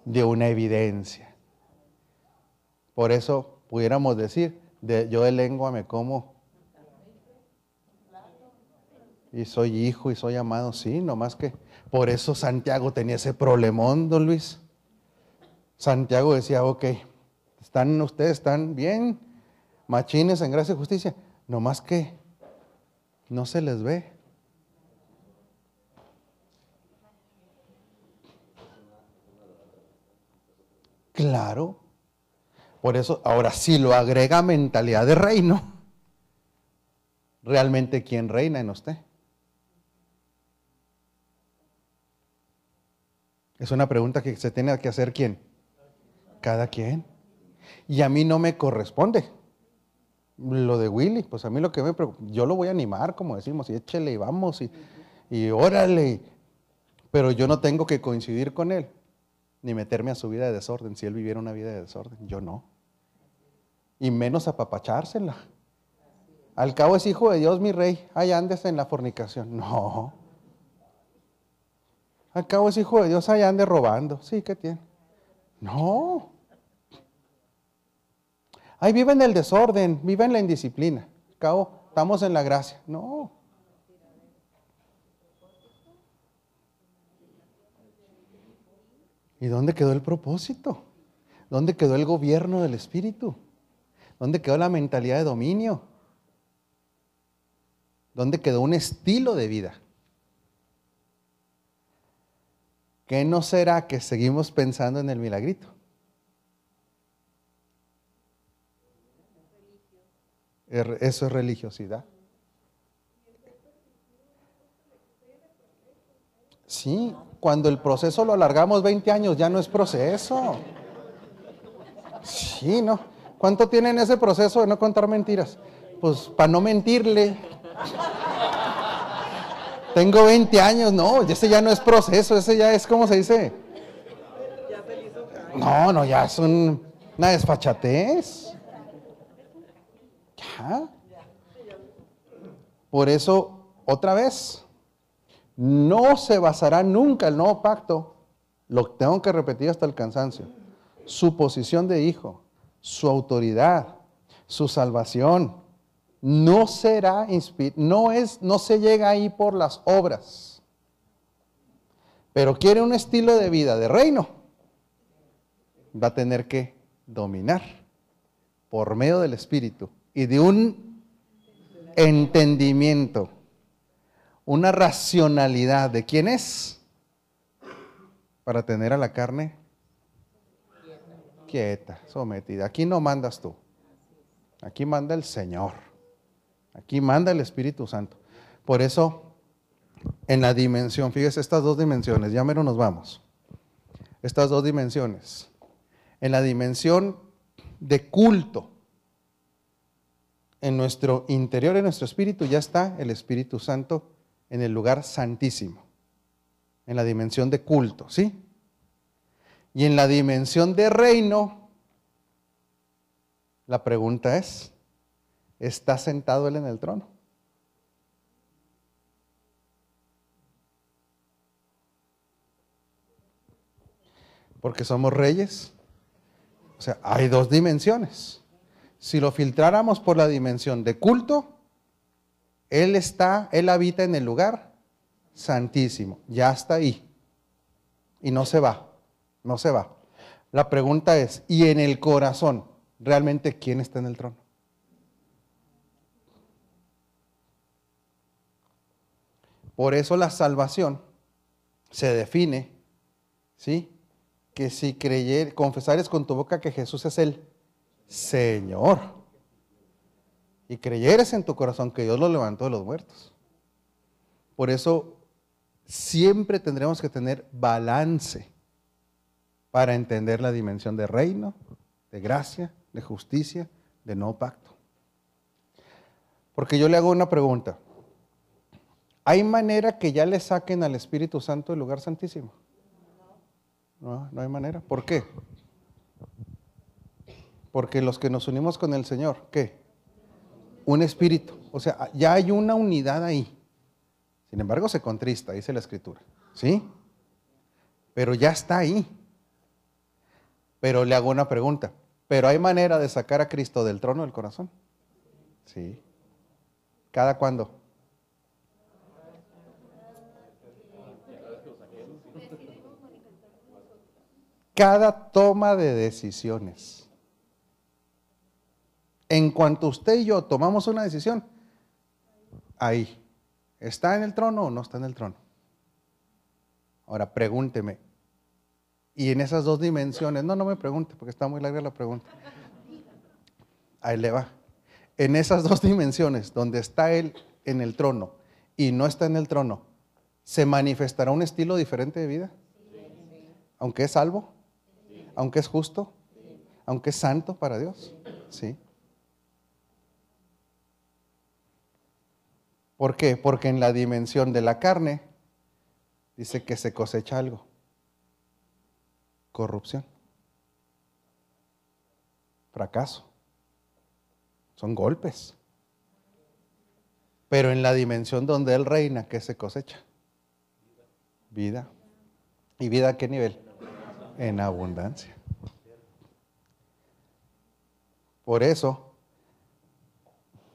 de una evidencia. Por eso pudiéramos decir, de, yo de lengua me como y soy hijo y soy amado, sí, nomás que por eso Santiago tenía ese problemón, don Luis. Santiago decía, ok, están ustedes están bien, machines en gracia y justicia, nomás que no se les ve. Claro. Por eso, ahora si lo agrega mentalidad de reino, realmente quién reina en usted. Es una pregunta que se tiene que hacer quién. Cada quien. Y a mí no me corresponde. Lo de Willy, pues a mí lo que me preocupa, yo lo voy a animar, como decimos, y échele y vamos, y, y órale. Pero yo no tengo que coincidir con él, ni meterme a su vida de desorden, si él viviera una vida de desorden. Yo no. Y menos apapachársela. Al cabo es hijo de Dios, mi rey. Ahí andes en la fornicación. No. Al cabo es hijo de Dios, allá ande robando. Sí, ¿qué tiene? No. Ahí vive en el desorden, vive en la indisciplina. Al cabo, estamos en la gracia. No. ¿Y dónde quedó el propósito? ¿Dónde quedó el gobierno del Espíritu? ¿Dónde quedó la mentalidad de dominio? ¿Dónde quedó un estilo de vida? ¿qué no será que seguimos pensando en el milagrito? Eso es religiosidad. Sí, cuando el proceso lo alargamos 20 años, ya no es proceso. Sí, ¿no? ¿Cuánto tienen ese proceso de no contar mentiras? Pues para no mentirle. Tengo 20 años, no, ese ya no es proceso, ese ya es, ¿cómo se dice? No, no, ya es un, una desfachatez. Ya. Por eso, otra vez, no se basará nunca el nuevo pacto, lo tengo que repetir hasta el cansancio, su posición de hijo, su autoridad, su salvación, no será no es, no se llega ahí por las obras. Pero quiere un estilo de vida de reino, va a tener que dominar por medio del Espíritu y de un entendimiento, una racionalidad de quién es para tener a la carne quieta, sometida. Aquí no mandas tú, aquí manda el Señor, aquí manda el Espíritu Santo. Por eso, en la dimensión, fíjese estas dos dimensiones, ya menos nos vamos. Estas dos dimensiones en la dimensión de culto. En nuestro interior, en nuestro espíritu, ya está el Espíritu Santo en el lugar santísimo, en la dimensión de culto, ¿sí? Y en la dimensión de reino, la pregunta es, ¿está sentado Él en el trono? Porque somos reyes o sea, hay dos dimensiones. Si lo filtráramos por la dimensión de culto, Él está, Él habita en el lugar santísimo. Ya está ahí. Y no se va, no se va. La pregunta es, ¿y en el corazón, realmente quién está en el trono? Por eso la salvación se define, ¿sí? que si creyer, confesares con tu boca que Jesús es el Señor y creyeres en tu corazón que Dios lo levantó de los muertos. Por eso siempre tendremos que tener balance para entender la dimensión de reino, de gracia, de justicia, de no pacto. Porque yo le hago una pregunta. ¿Hay manera que ya le saquen al Espíritu Santo del lugar santísimo? No, no hay manera. ¿Por qué? Porque los que nos unimos con el Señor, ¿qué? Un espíritu. O sea, ya hay una unidad ahí. Sin embargo, se contrista, dice la escritura. ¿Sí? Pero ya está ahí. Pero le hago una pregunta. ¿Pero hay manera de sacar a Cristo del trono del corazón? Sí. ¿Cada cuándo? cada toma de decisiones. En cuanto usted y yo tomamos una decisión, ahí, ¿está en el trono o no está en el trono? Ahora pregúnteme, y en esas dos dimensiones, no, no me pregunte porque está muy larga la pregunta. Ahí le va. En esas dos dimensiones, donde está Él en el trono y no está en el trono, ¿se manifestará un estilo diferente de vida? Aunque es salvo aunque es justo, aunque es santo para Dios. Sí. ¿Por qué? Porque en la dimensión de la carne dice que se cosecha algo. Corrupción. Fracaso. Son golpes. Pero en la dimensión donde Él reina, ¿qué se cosecha? Vida. ¿Y vida a qué nivel? en abundancia. Por eso,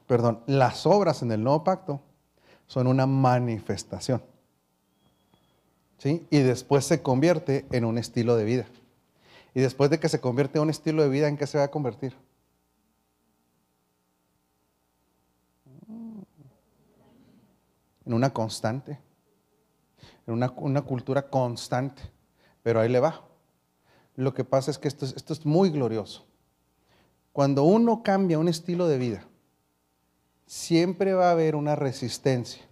perdón, las obras en el nuevo pacto son una manifestación. ¿Sí? Y después se convierte en un estilo de vida. Y después de que se convierte en un estilo de vida, ¿en qué se va a convertir? En una constante, en una, cultura constante. Pero ahí le va. Lo que pasa es que esto es muy glorioso. Cuando uno cambia un estilo de vida, siempre va a haber una resistencia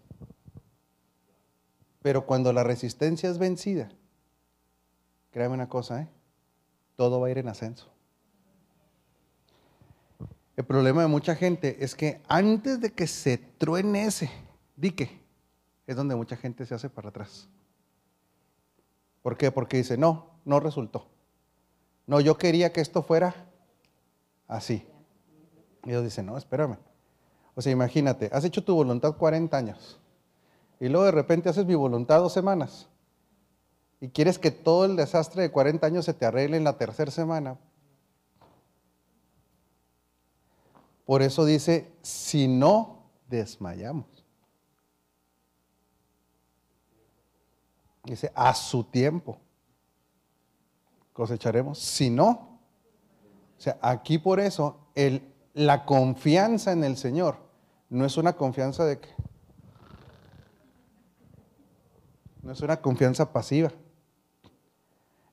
Pero cuando la resistencia es vencida, créame una cosa, ¿eh? todo va a ir en ascenso. El problema de mucha gente es que antes de que se truene ese dique, es donde mucha gente se hace para atrás. ¿Por qué? Porque dice, no, no resultó. No, yo quería que esto fuera así. Y Dios dice, no, espérame. O sea, imagínate, has hecho tu voluntad 40 años y luego de repente haces mi voluntad dos semanas y quieres que todo el desastre de 40 años se te arregle en la tercera semana. Por eso dice, si no desmayamos. Dice, a su tiempo cosecharemos. Si no, o sea, aquí por eso el, la confianza en el Señor no es una confianza de que, no es una confianza pasiva.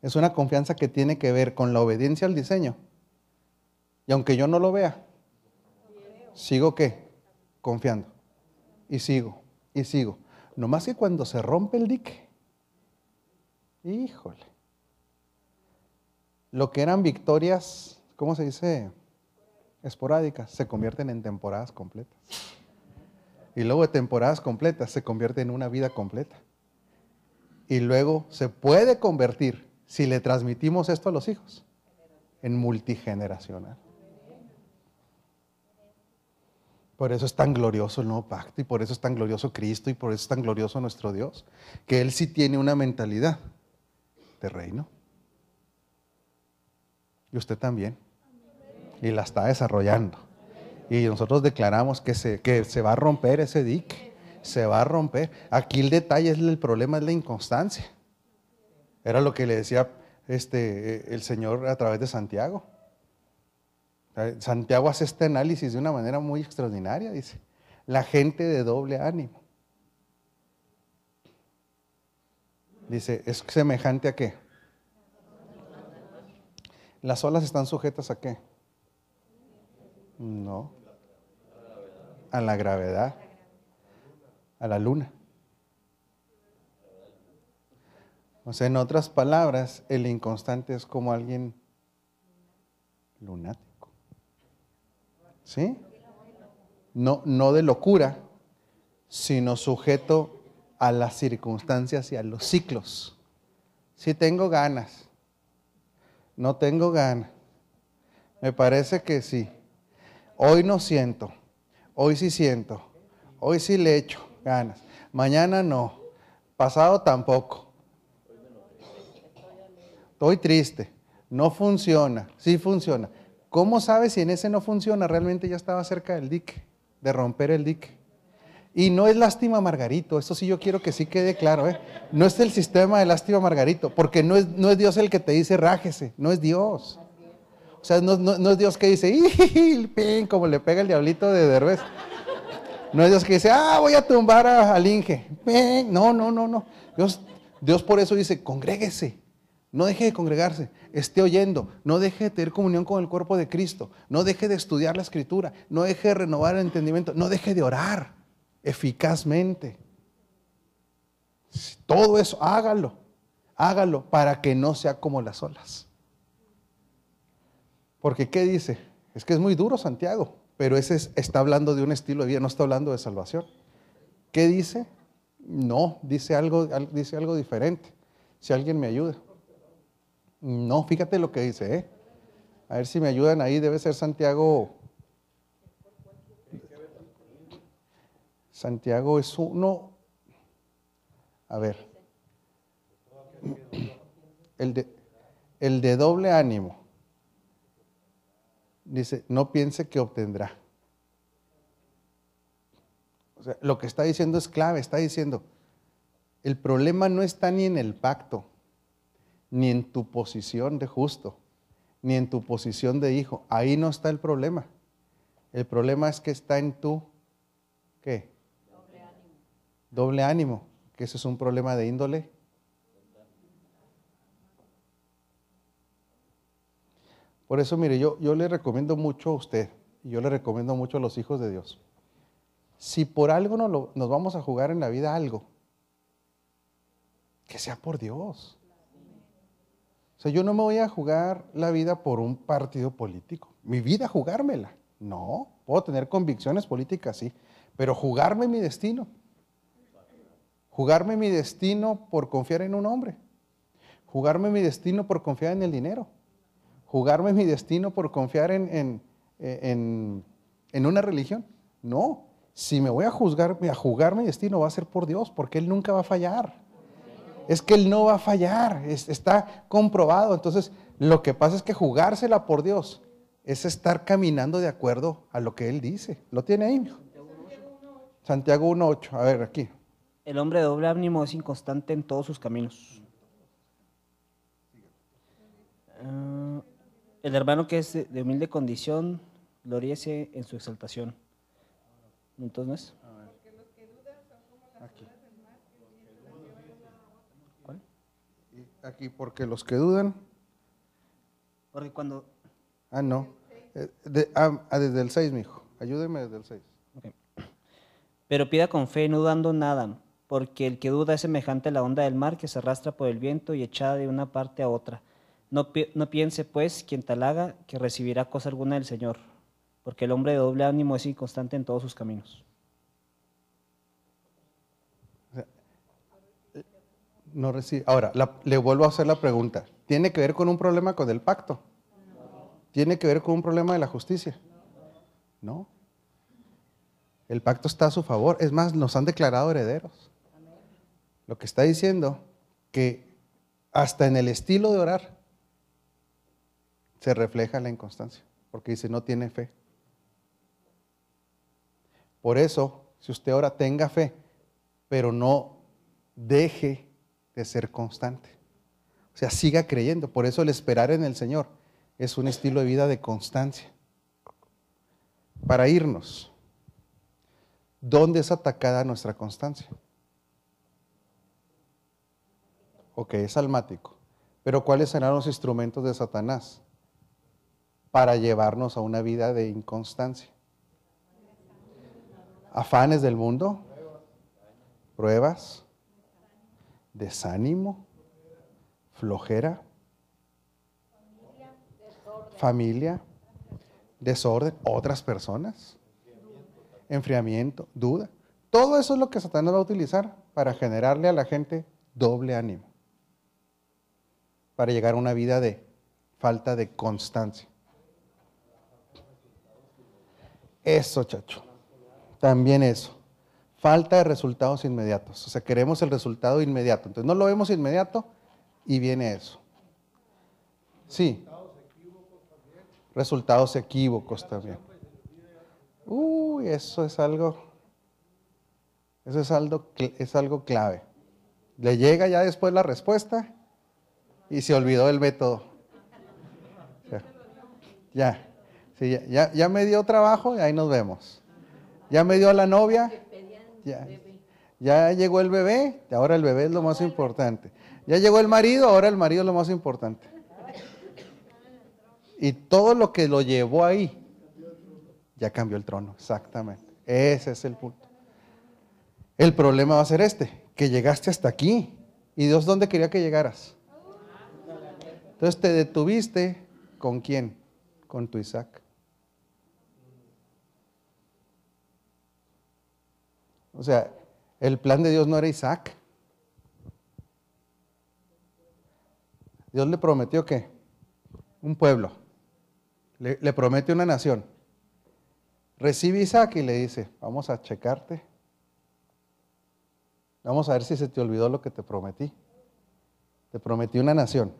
Es una confianza que tiene que ver con la obediencia al diseño. Y aunque yo no lo vea, sigo qué? Confiando. Y sigo, y sigo. No más que cuando se rompe el dique, híjole. Lo que eran victorias, ¿cómo se dice? Esporádicas, se convierten en temporadas completas. Y luego de temporadas completas se convierte en una vida completa. Y luego se puede convertir, si le transmitimos esto a los hijos, en multigeneracional. Por eso es tan glorioso el nuevo pacto y por eso es tan glorioso Cristo y por eso es tan glorioso nuestro Dios, que Él sí tiene una mentalidad de reino. Y usted también. Y la está desarrollando. Y nosotros declaramos que se, que se va a romper ese dique. Se va a romper. Aquí el detalle es el problema es la inconstancia. Era lo que le decía este, el Señor a través de Santiago. Santiago hace este análisis de una manera muy extraordinaria, dice, la gente de doble ánimo. Dice, ¿es semejante a qué? ¿Las olas están sujetas a qué? No. A la gravedad. A la luna. O sea, en otras palabras, el inconstante es como alguien lunático. ¿Sí? No, no de locura, sino sujeto a las circunstancias y a los ciclos. Si tengo ganas, no tengo ganas, me parece que sí. Hoy no siento, hoy sí siento, hoy sí le echo ganas, mañana no, pasado tampoco. Estoy triste, no funciona, sí funciona. ¿Cómo sabes si en ese no funciona? Realmente ya estaba cerca del dique, de romper el dique. Y no es lástima Margarito, eso sí yo quiero que sí quede claro, ¿eh? No es el sistema de lástima Margarito, porque no es, no es Dios el que te dice rájese, no es Dios. O sea, no, es Dios que dice, pin, como le pega el diablito de Derbez. No es Dios que dice, ah, voy a tumbar al Inge. No, no, no, no. Dios, Dios por eso dice, congréguese. No deje de congregarse, esté oyendo, no deje de tener comunión con el cuerpo de Cristo, no deje de estudiar la escritura, no deje de renovar el entendimiento, no deje de orar eficazmente. Todo eso, hágalo, hágalo para que no sea como las olas. Porque ¿qué dice? Es que es muy duro Santiago, pero ese está hablando de un estilo de vida, no está hablando de salvación. ¿Qué dice? No, dice algo, dice algo diferente. Si alguien me ayuda. No, fíjate lo que dice, ¿eh? A ver si me ayudan ahí, debe ser Santiago. Santiago es uno. A ver. El de, el de doble ánimo. Dice, no piense que obtendrá. O sea, lo que está diciendo es clave, está diciendo, el problema no está ni en el pacto ni en tu posición de justo, ni en tu posición de hijo. Ahí no está el problema. El problema es que está en tu, ¿qué? Doble ánimo. Doble ánimo, que ese es un problema de índole. Por eso, mire, yo, yo le recomiendo mucho a usted, y yo le recomiendo mucho a los hijos de Dios. Si por algo no nos vamos a jugar en la vida algo, que sea por Dios. O sea, yo no me voy a jugar la vida por un partido político. Mi vida jugármela. No, puedo tener convicciones políticas, sí, pero jugarme mi destino. Jugarme mi destino por confiar en un hombre. Jugarme mi destino por confiar en el dinero. Jugarme mi destino por confiar en, en, en una religión. No, si me voy a juzgar, a jugar mi destino va a ser por Dios, porque Él nunca va a fallar. Es que Él no va a fallar, está comprobado. Entonces, lo que pasa es que jugársela por Dios es estar caminando de acuerdo a lo que Él dice. ¿Lo tiene ahí? Santiago 1.8, a ver aquí. El hombre de doble ánimo es inconstante en todos sus caminos. Ah, el hermano que es de humilde condición, gloríese en su exaltación. Entonces, Aquí. ¿Cuál? Aquí, porque los que dudan. Porque cuando. Ah, no. Eh, ah, ah, desde el 6, mijo. Ayúdeme desde el 6. Pero pida con fe, no dudando nada, porque el que duda es semejante a la onda del mar que se arrastra por el viento y echada de una parte a otra. No, piense, pues, quien tal haga, que recibirá cosa alguna del Señor porque el hombre de doble ánimo es inconstante en todos sus caminos. No recibe. Ahora, le vuelvo a hacer la pregunta. ¿Tiene que ver con un problema con el pacto? ¿Tiene que ver con un problema de la justicia? No. El pacto está a su favor. Es más, nos han declarado herederos. Lo que está diciendo que hasta en el estilo de orar se refleja la inconstancia, porque dice no tiene fe. Por eso, si usted ahora tenga fe, pero no deje de ser constante. O sea, siga creyendo. Por eso el esperar en el Señor es un estilo de vida de constancia. Para irnos, ¿dónde es atacada nuestra constancia? Ok, es almático. Pero ¿cuáles serán los instrumentos de Satanás para llevarnos a una vida de inconstancia? afanes del mundo, pruebas, desánimo, flojera, familia, desorden, otras personas, enfriamiento, duda. Todo eso es lo que Satanás va a utilizar para generarle a la gente doble ánimo, para llegar a una vida de falta de constancia. Eso, chacho. También eso. Falta de resultados inmediatos. O sea, queremos el resultado inmediato. Entonces no lo vemos inmediato y viene eso. Sí. Resultados equívocos también. Uy, eso es algo, eso es algo, es algo clave. Le llega ya después la respuesta y se olvidó el método. Ya, ya, ya, ya me dio trabajo y ahí nos vemos. Ya me dio la novia. Ya, llegó el bebé, ahora el bebé es lo más importante. Ya llegó el marido, ahora el marido es lo más importante. Y todo lo que lo llevó ahí, ya cambió el trono, exactamente. Ese es el punto. El problema va a ser este, que llegaste hasta aquí. ¿Y Dios dónde quería que llegaras? Entonces te detuviste con quién? Con tu Isaac. O sea, el plan de Dios no era Isaac. Dios le prometió que un pueblo, le, promete una nación. Recibe Isaac y le dice, vamos a checarte. Vamos a ver si se te olvidó lo que te prometí. Te prometí una nación.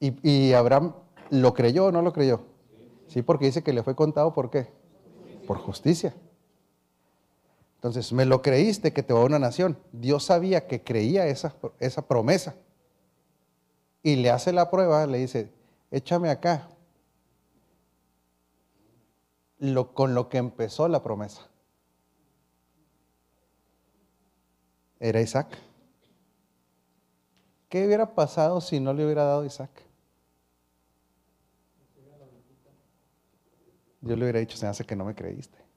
Y, y Abraham lo creyó o no lo creyó. Sí, porque dice que le fue contado por qué. Por justicia. Entonces, me lo creíste que te va a una nación. Dios sabía que creía esa, esa promesa. Y le hace la prueba, le dice, échame acá. Con lo que empezó la promesa. Era Isaac. ¿Qué hubiera pasado si no le hubiera dado Isaac? Yo le hubiera dicho, se hace que no me creíste.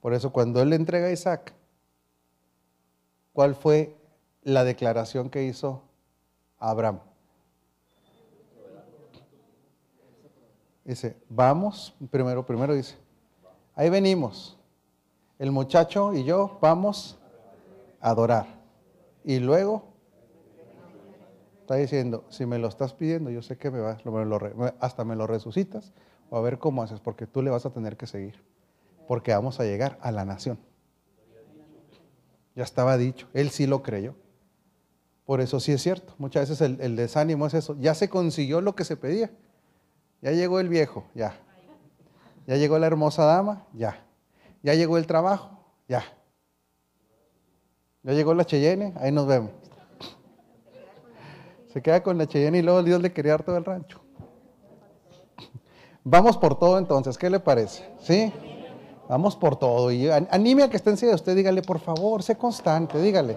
Por eso cuando él le entrega a Isaac, ¿cuál fue la declaración que hizo Abraham? Dice, vamos, primero, primero dice, ahí venimos, el muchacho y yo vamos a adorar. Y luego está diciendo, si me lo estás pidiendo, yo sé que me vas, hasta me lo resucitas, o a ver cómo haces, porque tú le vas a tener que seguir, porque vamos a llegar a la nación. Ya estaba dicho, él sí lo creyó. Por eso sí es cierto, muchas veces el, desánimo es eso, ya se consiguió lo que se pedía ya llegó el viejo, ya. Ya llegó la hermosa dama, ya. Ya llegó el trabajo, ya. Ya llegó la Cheyenne, ahí nos vemos. Se queda con la Cheyenne y luego Dios le quería dar todo el rancho. Vamos por todo entonces, ¿qué le parece? ¿Sí? Vamos por todo. Y anime a que esté de usted, dígale, por favor, sé constante, dígale.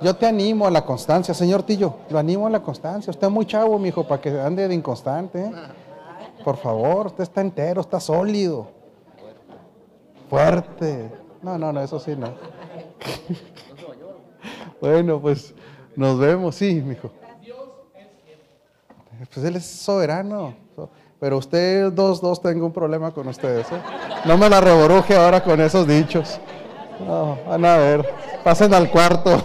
Yo te animo a la constancia, señor Tillo, lo animo a la constancia. Usted es muy chavo, mi hijo, para que ande de inconstante. ¿eh? Por favor, usted está entero, está sólido. Fuerte. No, no, no, eso sí no. bueno, pues nos vemos, sí, mi hijo. Pues él es soberano. Pero usted dos, dos, tengo un problema con ustedes. ¿eh? No me la reboruje ahora con esos dichos. No, van a ver. Pasen al cuarto.